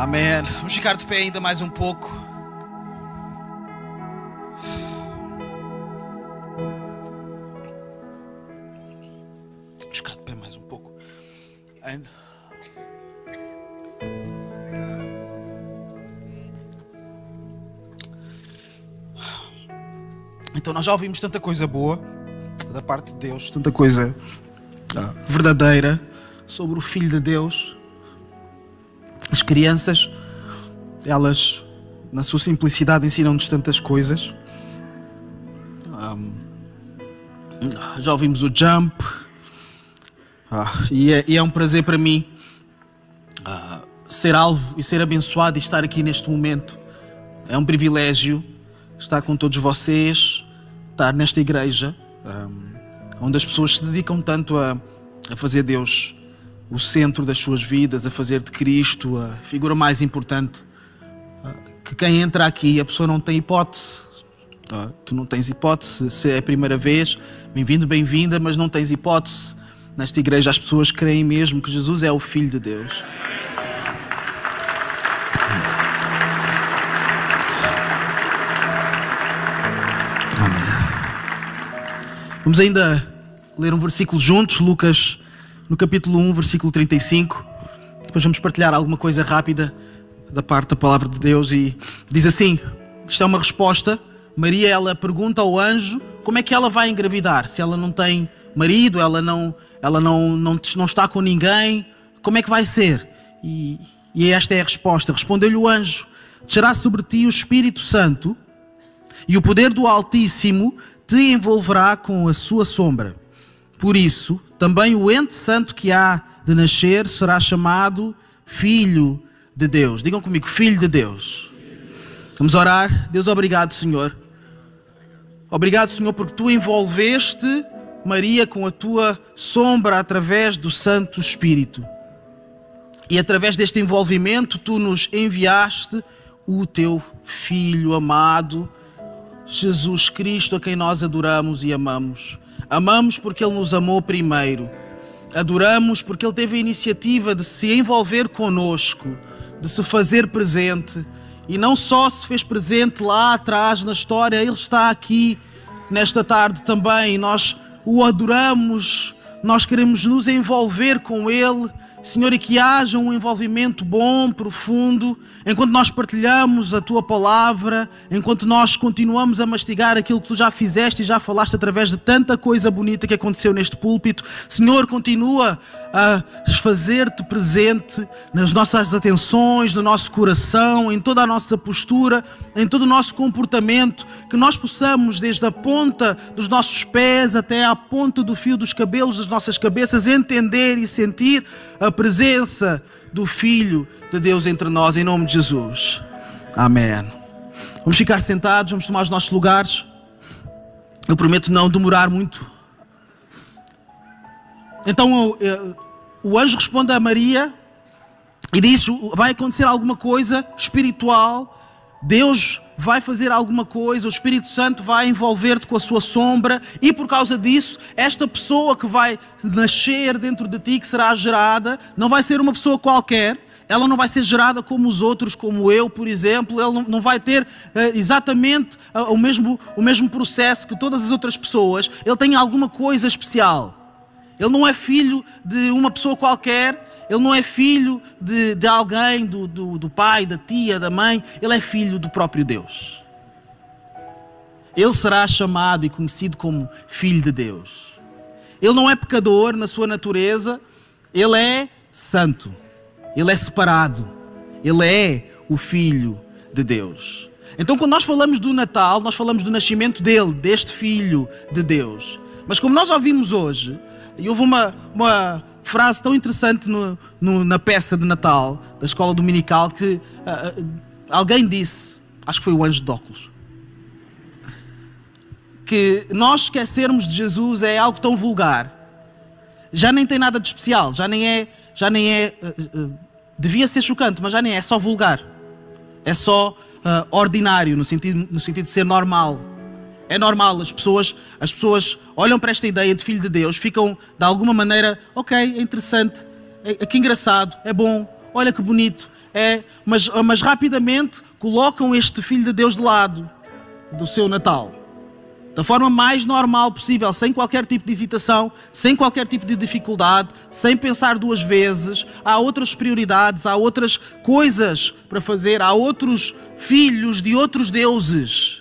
Amém. Vamos ficar de pé ainda mais um pouco. Vamos ficar de pé mais um pouco. Então, nós já ouvimos tanta coisa boa da parte de Deus, tanta coisa ah, verdadeira sobre o Filho de Deus. As crianças, elas, na sua simplicidade, ensinam-nos tantas coisas. Um, já ouvimos o Jump, ah, e, é, e, é, um prazer para mim ah, ser alvo e ser abençoado e estar aqui neste momento. É um privilégio estar com todos vocês, estar nesta igreja, um, onde as pessoas se dedicam tanto a, a fazer Deus o centro das suas vidas, a fazer de Cristo a figura mais importante. Que quem entra aqui, a pessoa não tem hipótese. Tu não tens hipótese, se é a primeira vez, bem-vindo, bem-vinda, mas não tens hipótese. Nesta igreja as pessoas creem mesmo que Jesus é o Filho de Deus. Vamos ainda ler um versículo juntos, Lucas, no capítulo 1, versículo 35. Depois vamos partilhar alguma coisa rápida da parte da palavra de Deus e diz assim: isto é uma resposta. Maria, ela pergunta ao anjo como é que ela vai engravidar, se ela não tem marido, ela não, ela não, não, não está com ninguém, como é que vai ser? E, e esta é a resposta. Respondeu-lhe o anjo: Descerá sobre ti o Espírito Santo e o poder do Altíssimo te envolverá com a sua sombra. Por isso, também o ente santo que há de nascer será chamado Filho de Deus. Digam comigo, Filho de Deus. Vamos orar. Deus, obrigado, Senhor. Obrigado, Senhor, porque tu envolveste Maria com a tua sombra através do Santo Espírito. E através deste envolvimento, tu nos enviaste o teu Filho amado Jesus Cristo, a quem nós adoramos e amamos. Amamos porque Ele nos amou primeiro. Adoramos porque Ele teve a iniciativa de se envolver conosco, de se fazer presente. E não só se fez presente lá atrás na história, Ele está aqui nesta tarde também. Nós o adoramos, nós queremos nos envolver com Ele Senhor, e que haja um envolvimento bom, profundo, enquanto nós partilhamos a tua palavra, enquanto nós continuamos a mastigar aquilo que tu já fizeste e já falaste através de tanta coisa bonita que aconteceu neste púlpito. Senhor, continua a fazer-te presente nas nossas atenções, no nosso coração, em toda a nossa postura, em todo o nosso comportamento, que nós possamos, desde a ponta dos nossos pés até à ponta do fio dos cabelos das nossas cabeças, entender e sentir a presença do Filho de Deus entre nós, em nome de Jesus. Amém. Vamos ficar sentados, vamos tomar os nossos lugares. Eu prometo não demorar muito então o anjo responde a Maria e diz: vai acontecer alguma coisa espiritual, Deus vai fazer alguma coisa, o Espírito Santo vai envolver-te com a sua sombra, e por causa disso, esta pessoa que vai nascer dentro de ti, que será gerada, não vai ser uma pessoa qualquer, ela não vai ser gerada como os outros, como eu, por exemplo, ela não, vai ter uh, exatamente uh, o, mesmo, o mesmo processo que todas as outras pessoas, ele tem alguma coisa especial. Ele não é filho de uma pessoa qualquer, ele não é filho de, de alguém, do, do, do pai, da tia, da mãe, ele é filho do próprio Deus. Ele será chamado e conhecido como Filho de Deus. Ele não é pecador na sua natureza, ele é santo, ele é separado, ele é o Filho de Deus. Então, quando nós falamos do Natal, nós falamos do nascimento dele, deste Filho de Deus. Mas como nós ouvimos hoje, e houve uma, uma frase tão interessante no, no, na peça de Natal da escola dominical que uh, alguém disse, acho que foi o anjo de óculos, que nós esquecermos de Jesus é algo tão vulgar, já nem tem nada de especial, já nem é, já nem é, uh, devia ser chocante, mas já nem é, é só vulgar, é só ordinário no sentido, no sentido de ser normal. É normal, as pessoas, as pessoas olham para esta ideia de filho de Deus, ficam de alguma maneira, ok, é interessante, é, é que engraçado, é bom, olha que bonito, é, mas, mas rapidamente colocam este Filho de Deus de lado do seu Natal. Da forma mais normal possível, sem qualquer tipo de hesitação, sem qualquer tipo de dificuldade, sem pensar duas vezes. Há outras prioridades, há outras coisas para fazer, há outros filhos de outros deuses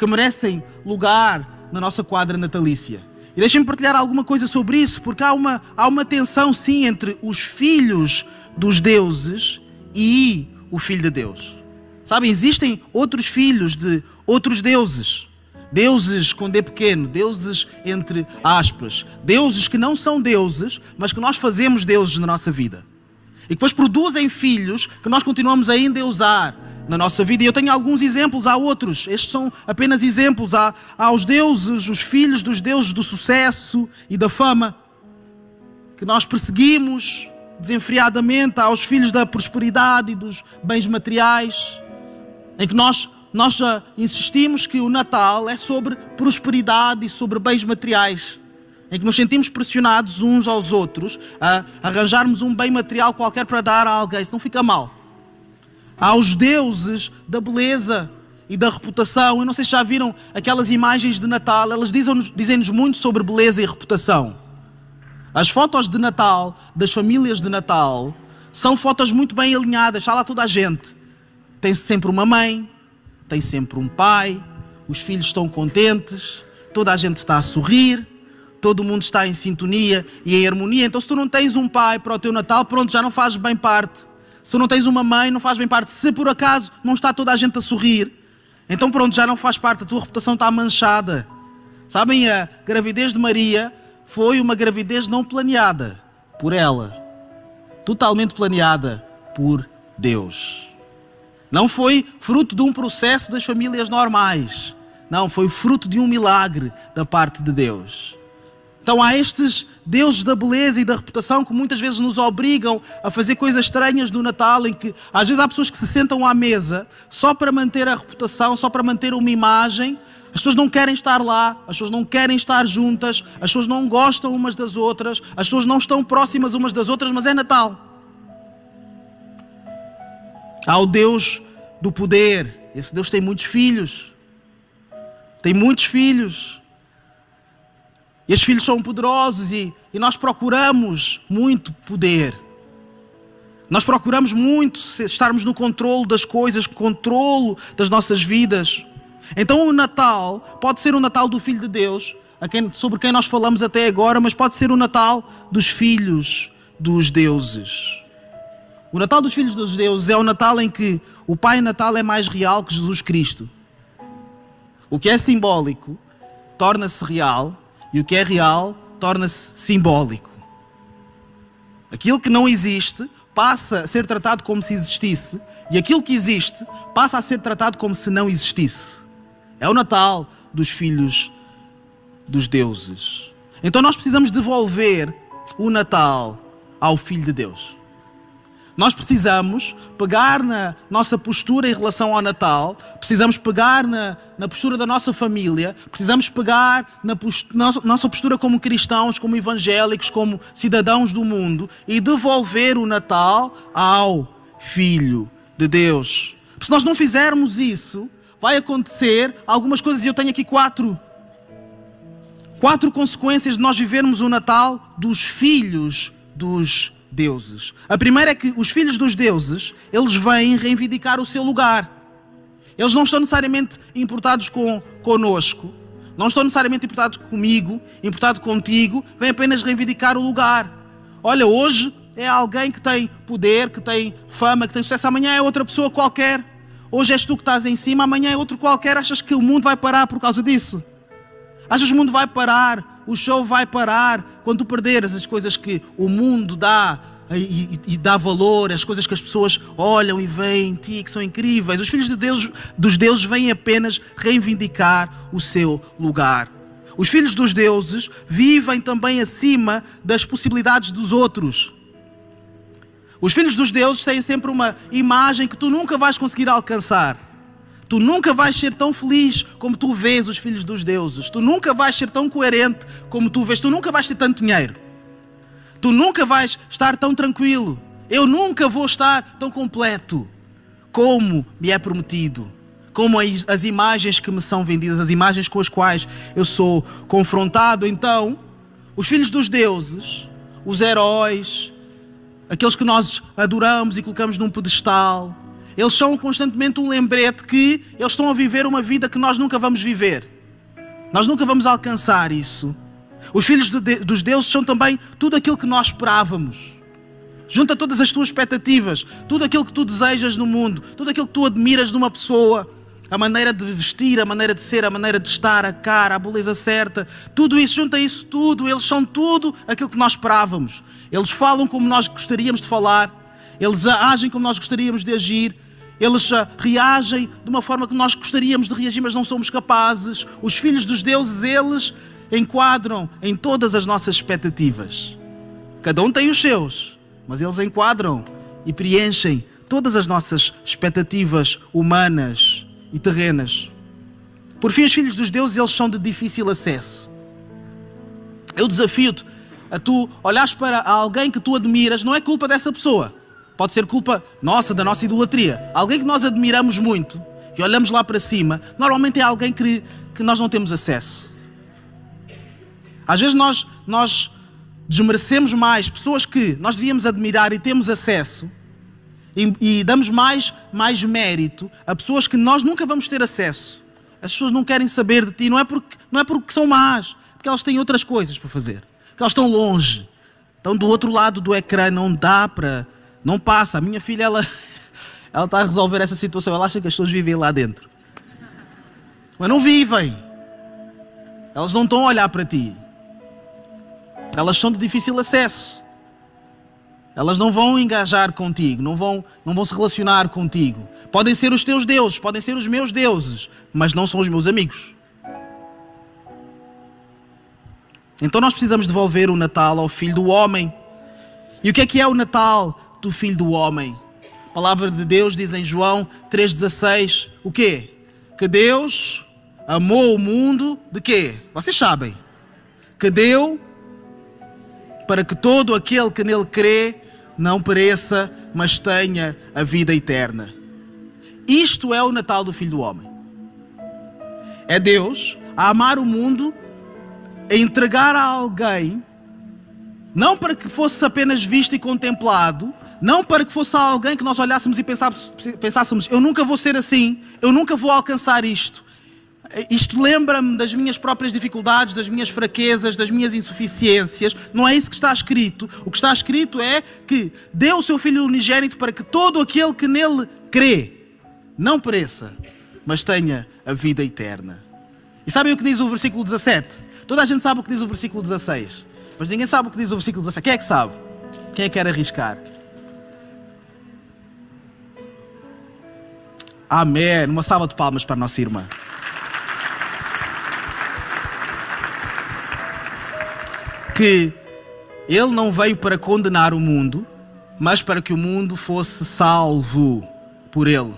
que merecem lugar na nossa quadra natalícia. E deixem-me partilhar alguma coisa sobre isso, porque há uma, há uma tensão, sim, entre os filhos dos deuses e o Filho de Deus. Sabem, existem outros filhos de outros deuses. Deuses com D pequeno, deuses entre aspas, deuses que não são deuses, mas que nós fazemos deuses na nossa vida. E que depois produzem filhos que nós continuamos a endeusar na nossa vida. E eu tenho alguns exemplos, há outros. Estes são apenas exemplos. Há, há os deuses, os filhos dos deuses do sucesso e da fama, que nós perseguimos desenfreadamente. Há os filhos da prosperidade e dos bens materiais, em que nós nós já insistimos que o Natal é sobre prosperidade e sobre bens materiais, em que nos sentimos pressionados uns aos outros a arranjarmos um bem material qualquer para dar a alguém, se não fica mal. Há os deuses da beleza e da reputação. Eu não sei se já viram aquelas imagens de Natal, elas dizem-nos dizem muito sobre beleza e reputação. As fotos de Natal, das famílias de Natal, são fotos muito bem alinhadas, está lá toda a gente. Tem sempre uma mãe, tem sempre um pai, os filhos estão contentes, toda a gente está a sorrir, todo mundo está em sintonia e em harmonia. Então, se tu não tens um pai para o teu Natal, pronto, já não fazes bem parte. Se não tens uma mãe, não faz bem parte. Se por acaso não está toda a gente a sorrir, então pronto, já não faz parte, a tua reputação está manchada. Sabem, a gravidez de Maria foi uma gravidez não planeada por ela, totalmente planeada por Deus. Não foi fruto de um processo das famílias normais. Não, foi fruto de um milagre da parte de Deus. Então há estes deuses da beleza e da reputação que muitas vezes nos obrigam a fazer coisas estranhas do Natal, em que às vezes há pessoas que se sentam à mesa só para manter a reputação, só para manter uma imagem. As pessoas não querem estar lá, as pessoas não querem estar juntas, as pessoas não gostam umas das outras, as pessoas não estão próximas umas das outras, mas é Natal. Há o Deus do poder. Esse Deus tem muitos filhos. Tem muitos filhos. E esses filhos são poderosos e, e nós procuramos muito poder. Nós procuramos muito estarmos no controle das coisas, controle das nossas vidas. Então o Natal pode ser o Natal do Filho de Deus, quem, sobre quem nós falamos até agora, mas pode ser o Natal dos filhos dos deuses. O Natal dos Filhos dos Deuses é o Natal em que o Pai Natal é mais real que Jesus Cristo. O que é simbólico torna-se real e o que é real torna-se simbólico. Aquilo que não existe passa a ser tratado como se existisse e aquilo que existe passa a ser tratado como se não existisse. É o Natal dos filhos dos deuses. Então nós precisamos devolver o Natal ao Filho de Deus. Nós precisamos pegar na nossa postura em relação ao Natal, precisamos pegar na, na postura da nossa família, precisamos pegar na postura, nossa postura como cristãos, como evangélicos, como cidadãos do mundo e devolver o Natal ao Filho de Deus. Se nós não fizermos isso, vai acontecer algumas coisas, e eu tenho aqui quatro. Quatro consequências de nós vivermos o Natal dos filhos dos deuses. A primeira é que os filhos dos deuses, eles vêm reivindicar o seu lugar. Eles não estão necessariamente importados com conosco, não estão necessariamente importados comigo, importado contigo, vêm apenas reivindicar o lugar. Olha, hoje é alguém que tem poder, que tem fama, que tem sucesso, amanhã é outra pessoa qualquer. Hoje és tu que estás em cima, amanhã é outro qualquer. Achas que o mundo vai parar por causa disso? Achas que o mundo vai parar? O show vai parar quando tu perderes as coisas que o mundo dá e, e, e, dá valor, as coisas que as pessoas olham e veem em ti, que são incríveis. Os filhos de Deus, dos deuses vêm apenas reivindicar o seu lugar. Os filhos dos deuses vivem também acima das possibilidades dos outros. Os filhos dos deuses têm sempre uma imagem que tu nunca vais conseguir alcançar. Tu nunca vais ser tão feliz como tu vês os filhos dos deuses. Tu nunca vais ser tão coerente como tu vês. Tu nunca vais ter tanto dinheiro. Tu nunca vais estar tão tranquilo. Eu nunca vou estar tão completo como me é prometido, como as imagens que me são vendidas, as imagens com as quais eu sou confrontado. Então, os filhos dos deuses, os heróis, aqueles que nós adoramos e colocamos num pedestal, eles são constantemente um lembrete que eles estão a viver uma vida que nós nunca vamos viver. Nós nunca vamos alcançar isso. Os filhos de, dos deuses são também tudo aquilo que nós esperávamos. Junta todas as tuas expectativas, tudo aquilo que tu desejas no mundo, tudo aquilo que tu admiras numa pessoa, a maneira de vestir, a maneira de ser, a maneira de estar, a cara, a beleza certa, tudo isso, junta isso tudo, eles são tudo aquilo que nós esperávamos. Eles falam como nós gostaríamos de falar, eles agem como nós gostaríamos de agir, eles reagem de uma forma que nós gostaríamos de reagir, mas não somos capazes. Os filhos dos deuses, eles enquadram em todas as nossas expectativas. Cada um tem os seus, mas eles enquadram e preenchem todas as nossas expectativas humanas e terrenas. Por fim, os filhos dos deuses, eles são de difícil acesso. Eu desafio-te a tu olhares para alguém que tu admiras, não é culpa dessa pessoa. Pode ser culpa nossa, da nossa idolatria. Alguém que nós admiramos muito e olhamos lá para cima, normalmente é alguém que, que nós não temos acesso. Às vezes nós, nós desmerecemos mais pessoas que nós devíamos admirar e temos acesso e, e, damos mais, mais mérito a pessoas que nós nunca vamos ter acesso. As pessoas não querem saber de ti, não é porque, não é porque são más, porque elas têm outras coisas para fazer que elas estão longe, estão do outro lado do ecrã, não dá para. Não passa. A minha filha, ela, ela está a resolver essa situação, ela acha que as pessoas vivem lá dentro. Mas não vivem. Elas não estão a olhar para ti. Elas são de difícil acesso. Elas não vão engajar contigo, não vão, não vão se relacionar contigo. Podem ser os teus deuses, podem ser os meus deuses, mas não são os meus amigos. Então nós precisamos devolver o Natal ao Filho do Homem. E o que é que é o Natal do Filho do Homem? A palavra de Deus diz em João 3,16 o quê? Que Deus amou o mundo de quê? Vocês sabem. Que deu para que todo aquele que nele crê não pereça, mas tenha a vida eterna. Isto é o Natal do Filho do Homem. É Deus a amar o mundo a entregar a alguém, não para que fosse apenas visto e contemplado, não para que fosse alguém que nós olhássemos e pensássemos: eu nunca vou ser assim, eu nunca vou alcançar isto. Isto lembra-me das minhas próprias dificuldades, das minhas fraquezas, das minhas insuficiências. Não é isso que está escrito. O que está escrito é que deu o seu Filho unigênito para que todo aquele que nele crê não pereça, mas tenha a vida eterna. E sabem o que diz o versículo 17? Toda a gente sabe o que diz o versículo 16, mas ninguém sabe o que diz o versículo 17. Quem é que sabe? Quem é que quer arriscar? Amém. Uma salva de palmas para a nossa irmã. Que ele não veio para condenar o mundo, mas para que o mundo fosse salvo por ele.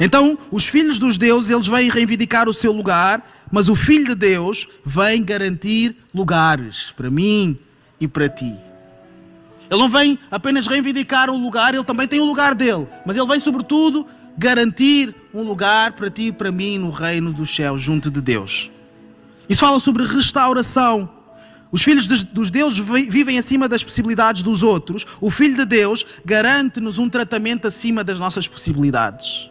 Então, os filhos dos deuses, eles vêm reivindicar o seu lugar mas o Filho de Deus vem garantir lugares para mim e para ti. Ele não vem apenas reivindicar um lugar, ele também tem o um lugar dele, mas ele vem, sobretudo, garantir um lugar para ti e para mim no reino dos céus, junto de Deus. Isso fala sobre restauração. Os filhos dos deuses vivem acima das possibilidades dos outros. O Filho de Deus garante-nos um tratamento acima das nossas possibilidades.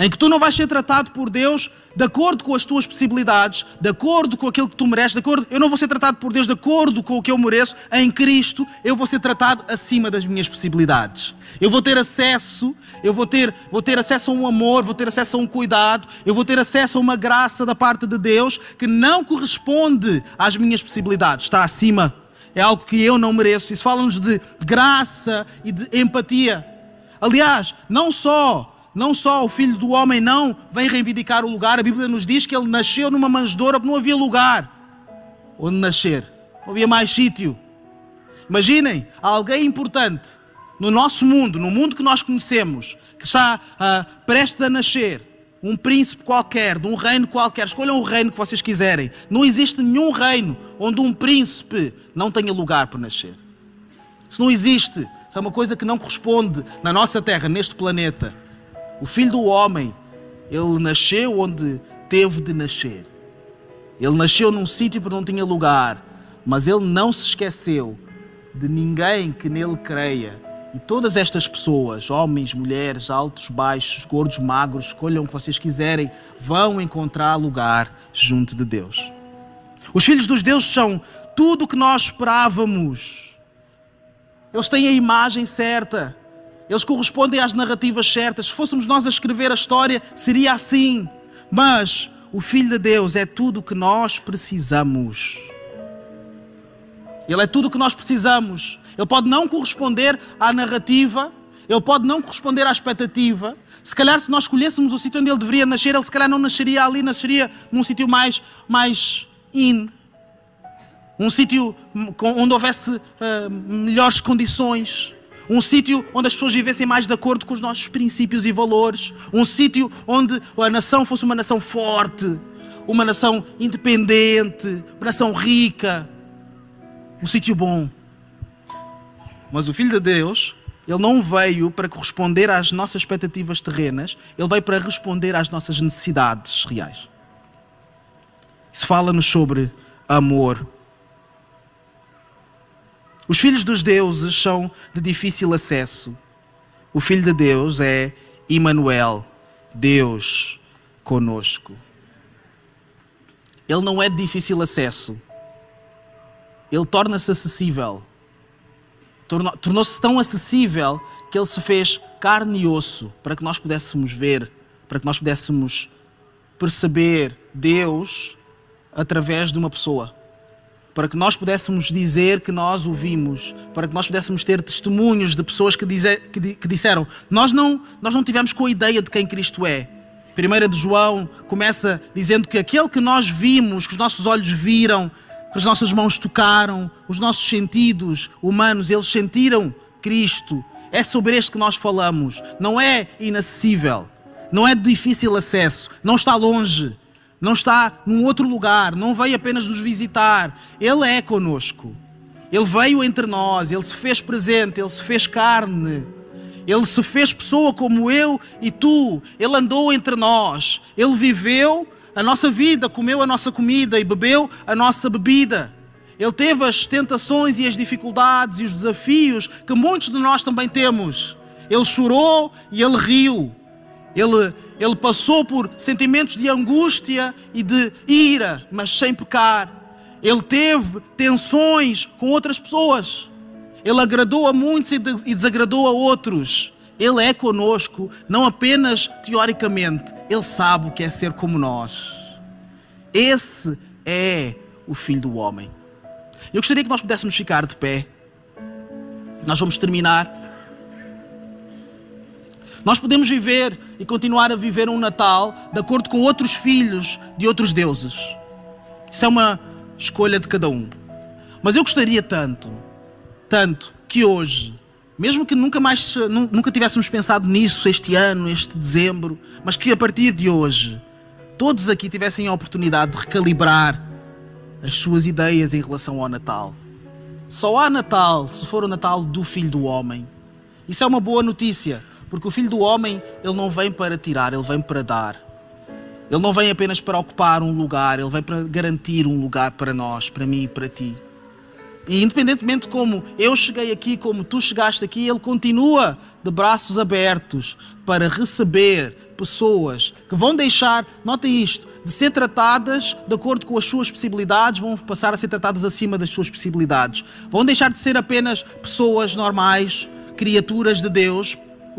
Em que tu não vais ser tratado por Deus de acordo com as tuas possibilidades, de acordo com aquilo que tu mereces, de acordo, eu não vou ser tratado por Deus de acordo com o que eu mereço, em Cristo eu vou ser tratado acima das minhas possibilidades. Eu vou ter acesso, eu vou ter, vou ter acesso a um amor, vou ter acesso a um cuidado, eu vou ter acesso a uma graça da parte de Deus que não corresponde às minhas possibilidades, está acima. É algo que eu não mereço. Isso fala-nos de graça e de empatia. Aliás, não só não só o filho do homem não vem reivindicar o lugar, a Bíblia nos diz que ele nasceu numa manjedoura porque não havia lugar onde nascer, não havia mais sítio. Imaginem, alguém importante no nosso mundo, no mundo que nós conhecemos, que está uh, prestes a nascer, um príncipe qualquer, de um reino qualquer, escolham o reino que vocês quiserem. Não existe nenhum reino onde um príncipe não tenha lugar para nascer. Se não existe, se é uma coisa que não corresponde na nossa terra, neste planeta. O filho do homem, ele nasceu onde teve de nascer. Ele nasceu num sítio para não tinha lugar, mas ele não se esqueceu de ninguém que nele creia. E todas estas pessoas, homens, mulheres, altos, baixos, gordos, magros, escolham o que vocês quiserem, vão encontrar lugar junto de Deus. Os filhos dos deuses são tudo o que nós esperávamos. Eles têm a imagem certa. Eles correspondem às narrativas certas. Se fôssemos nós a escrever a história, seria assim. Mas o Filho de Deus é tudo o que nós precisamos. Ele é tudo o que nós precisamos. Ele pode não corresponder à narrativa, ele pode não corresponder à expectativa. Se calhar, se nós escolhêssemos o sítio onde ele deveria nascer, ele se calhar não nasceria ali, nasceria num sítio mais, mais in. Um sítio onde houvesse uh, melhores condições. Um sítio onde as pessoas vivessem mais de acordo com os nossos princípios e valores. Um sítio onde a nação fosse uma nação forte, uma nação independente, uma nação rica. Um sítio bom. Mas o Filho de Deus, ele não veio para corresponder às nossas expectativas terrenas, ele veio para responder às nossas necessidades reais. Isso fala-nos sobre amor. Os filhos dos deuses são de difícil acesso. O Filho de Deus é Emmanuel, Deus conosco. Ele não é de difícil acesso. Ele torna-se acessível tornou-se tão acessível que ele se fez carne e osso para que nós pudéssemos ver, para que nós pudéssemos perceber Deus através de uma pessoa. Para que nós pudéssemos dizer que nós o vimos, para que nós pudéssemos ter testemunhos de pessoas que, dize, que, que disseram: nós não, nós não tivemos com a ideia de quem Cristo é. Primeira de João começa dizendo que aquele que nós vimos, que os nossos olhos viram, que as nossas mãos tocaram, os nossos sentidos humanos, eles sentiram Cristo. É sobre este que nós falamos. Não é inacessível, não é de difícil acesso, não está longe, não está num outro lugar, não veio apenas nos visitar. Ele é conosco. Ele veio entre nós, ele se fez presente, ele se fez carne. Ele se fez pessoa como eu e tu. Ele andou entre nós. Ele viveu a nossa vida, comeu a nossa comida e bebeu a nossa bebida. Ele teve as tentações e as dificuldades e os desafios que muitos de nós também temos. Ele chorou e ele riu. Ele, ele passou por sentimentos de angústia e de ira, mas sem pecar. Ele teve tensões com outras pessoas. Ele agradou a muitos e desagradou a outros. Ele é conosco, não apenas teoricamente, ele sabe o que é ser como nós. Esse é o Filho do Homem. Eu gostaria que nós pudéssemos ficar de pé. Nós vamos terminar. Nós podemos viver e continuar a viver um Natal de acordo com outros filhos de outros deuses. Isso é uma escolha de cada um. Mas eu gostaria tanto, tanto, que hoje mesmo que nunca mais nunca tivéssemos pensado nisso este ano, este dezembro, mas que a partir de hoje todos aqui tivessem a oportunidade de recalibrar as suas ideias em relação ao Natal. Só há Natal se for o Natal do Filho do Homem. Isso é uma boa notícia, porque o Filho do Homem ele não vem para tirar, ele vem para dar. Ele não vem apenas para ocupar um lugar, ele vem para garantir um lugar para nós, para mim e para ti. E independentemente de como eu cheguei aqui, como tu chegaste aqui, ele continua de braços abertos para receber pessoas que vão deixar, notem isto, de ser tratadas de acordo com as suas possibilidades, vão passar a ser tratadas acima das suas possibilidades. Vão deixar de ser apenas pessoas normais, criaturas de Deus,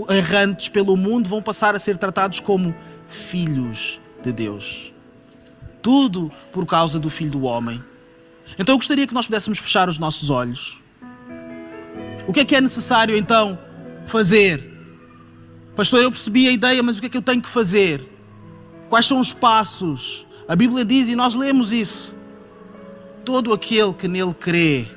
errantes pelo mundo, vão passar a ser tratados como filhos de Deus. Tudo por causa do Filho do Homem então eu gostaria que nós pudéssemos fechar os nossos olhos. O que é que é necessário então fazer? Pastor, eu percebi a ideia, mas o que é que eu tenho que fazer? Quais são os passos? A Bíblia diz e nós lemos isso. Todo aquele que nele crê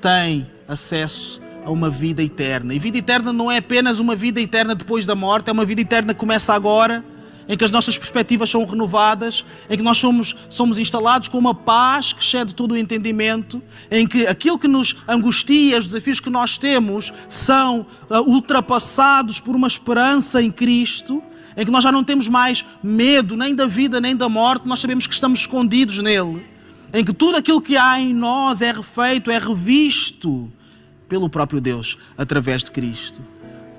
tem acesso a uma vida eterna. E vida eterna não é apenas uma vida eterna depois da morte, é uma vida eterna que começa agora em que as nossas perspectivas são renovadas, em que nós somos, somos instalados com uma paz que excede todo o entendimento, em que aquilo que nos angustia, os desafios que nós temos, são uh, ultrapassados por uma esperança em Cristo, em que nós já não temos mais medo nem da vida nem da morte, nós sabemos que estamos escondidos nele, em que tudo aquilo que há em nós é refeito, é revisto pelo próprio Deus através de Cristo.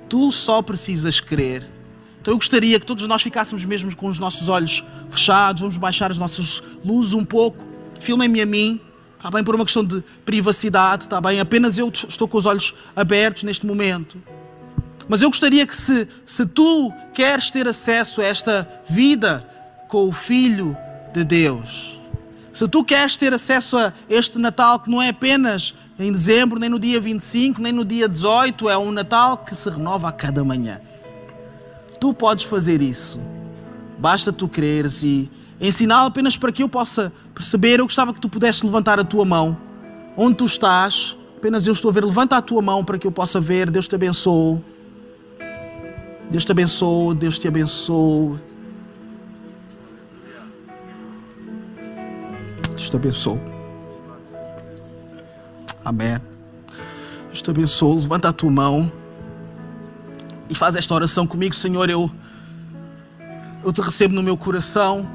Tu só precisas crer então eu gostaria que todos nós ficássemos mesmo com os nossos olhos fechados, vamos baixar as nossas luzes um pouco. Filmem-me a mim, está bem? Por uma questão de privacidade, está bem? Apenas eu estou com os olhos abertos neste momento. Mas eu gostaria que se, se tu queres ter acesso a esta vida com o Filho de Deus, se tu queres ter acesso a este Natal que não é apenas em dezembro, nem no dia 25, nem no dia 18, é um Natal que se renova a cada manhã. Tu podes fazer isso. Basta tu creres e ensiná-lo apenas para que eu possa perceber. Eu gostava que tu pudesses levantar a tua mão. Onde tu estás, apenas eu estou a ver. Levanta a tua mão para que eu possa ver. Deus te abençoe. Deus te abençoe. Deus te abençoe. Deus te abençoe. Amém. Deus te abençoe. Levanta a tua mão e faz esta oração comigo, Senhor, eu, eu te recebo no meu coração,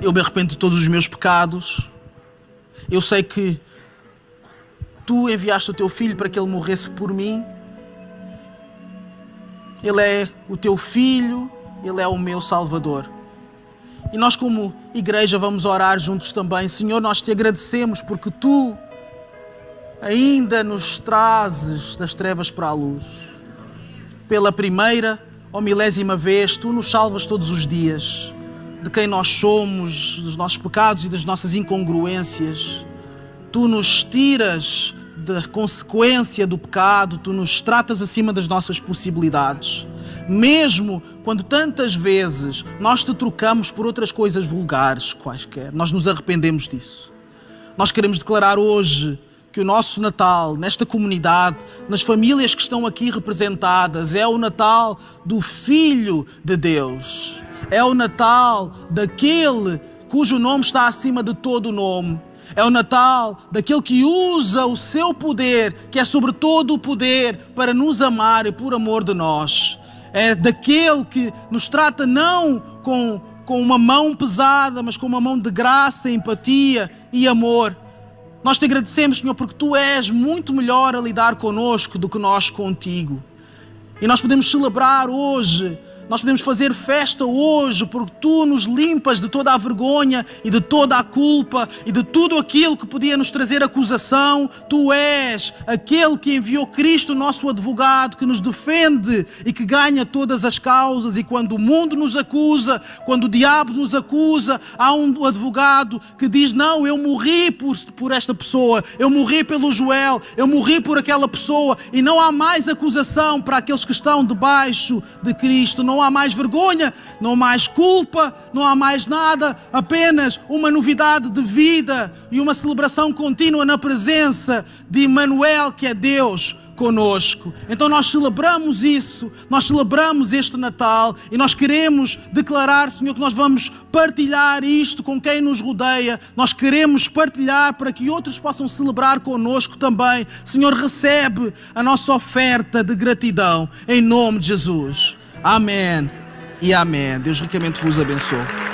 eu me arrependo de todos os meus pecados, eu sei que tu enviaste o teu filho para que ele morresse por mim, ele é o teu filho, ele é o meu salvador. E nós, como igreja, vamos orar juntos também. Senhor, nós te agradecemos porque tu ainda nos trazes das trevas para a luz pela primeira ou milésima vez, tu nos salvas todos os dias de quem nós somos, dos nossos pecados e das nossas incongruências. Tu nos tiras da consequência do pecado, tu nos tratas acima das nossas possibilidades. Mesmo quando tantas vezes nós te trocamos por outras coisas vulgares, quaisquer, nós nos arrependemos disso. Nós queremos declarar hoje que o nosso Natal, nesta comunidade, nas famílias que estão aqui representadas, é o Natal do Filho de Deus. É o Natal daquele cujo nome está acima de todo o nome. É o Natal daquele que usa o seu poder, que é sobre todo o poder, para nos amar e por amor de nós. É daquele que nos trata não com, com uma mão pesada, mas com uma mão de graça, empatia e amor. Nós te agradecemos, Senhor, porque tu és muito melhor a lidar conosco do que nós contigo. E nós podemos celebrar hoje nós podemos fazer festa hoje porque tu nos limpas de toda a vergonha e de toda a culpa e de tudo aquilo que podia nos trazer acusação. Tu és aquele que enviou Cristo, nosso advogado, que nos defende e que ganha todas as causas. E quando o mundo nos acusa, quando o diabo nos acusa, há um advogado que diz: Não, eu morri por, por esta pessoa, eu morri pelo Joel, eu morri por aquela pessoa, e não há mais acusação para aqueles que estão debaixo de Cristo. Não não há mais vergonha, não há mais culpa, não há mais nada, apenas uma novidade de vida e uma celebração contínua na presença de Emmanuel, que é Deus conosco. Então nós celebramos isso, nós celebramos este Natal e nós queremos declarar, Senhor, que nós vamos partilhar isto com quem nos rodeia. Nós queremos partilhar para que outros possam celebrar conosco também. Senhor, recebe a nossa oferta de gratidão em nome de Jesus. Amém e amém. Deus ricamente vos abençoe.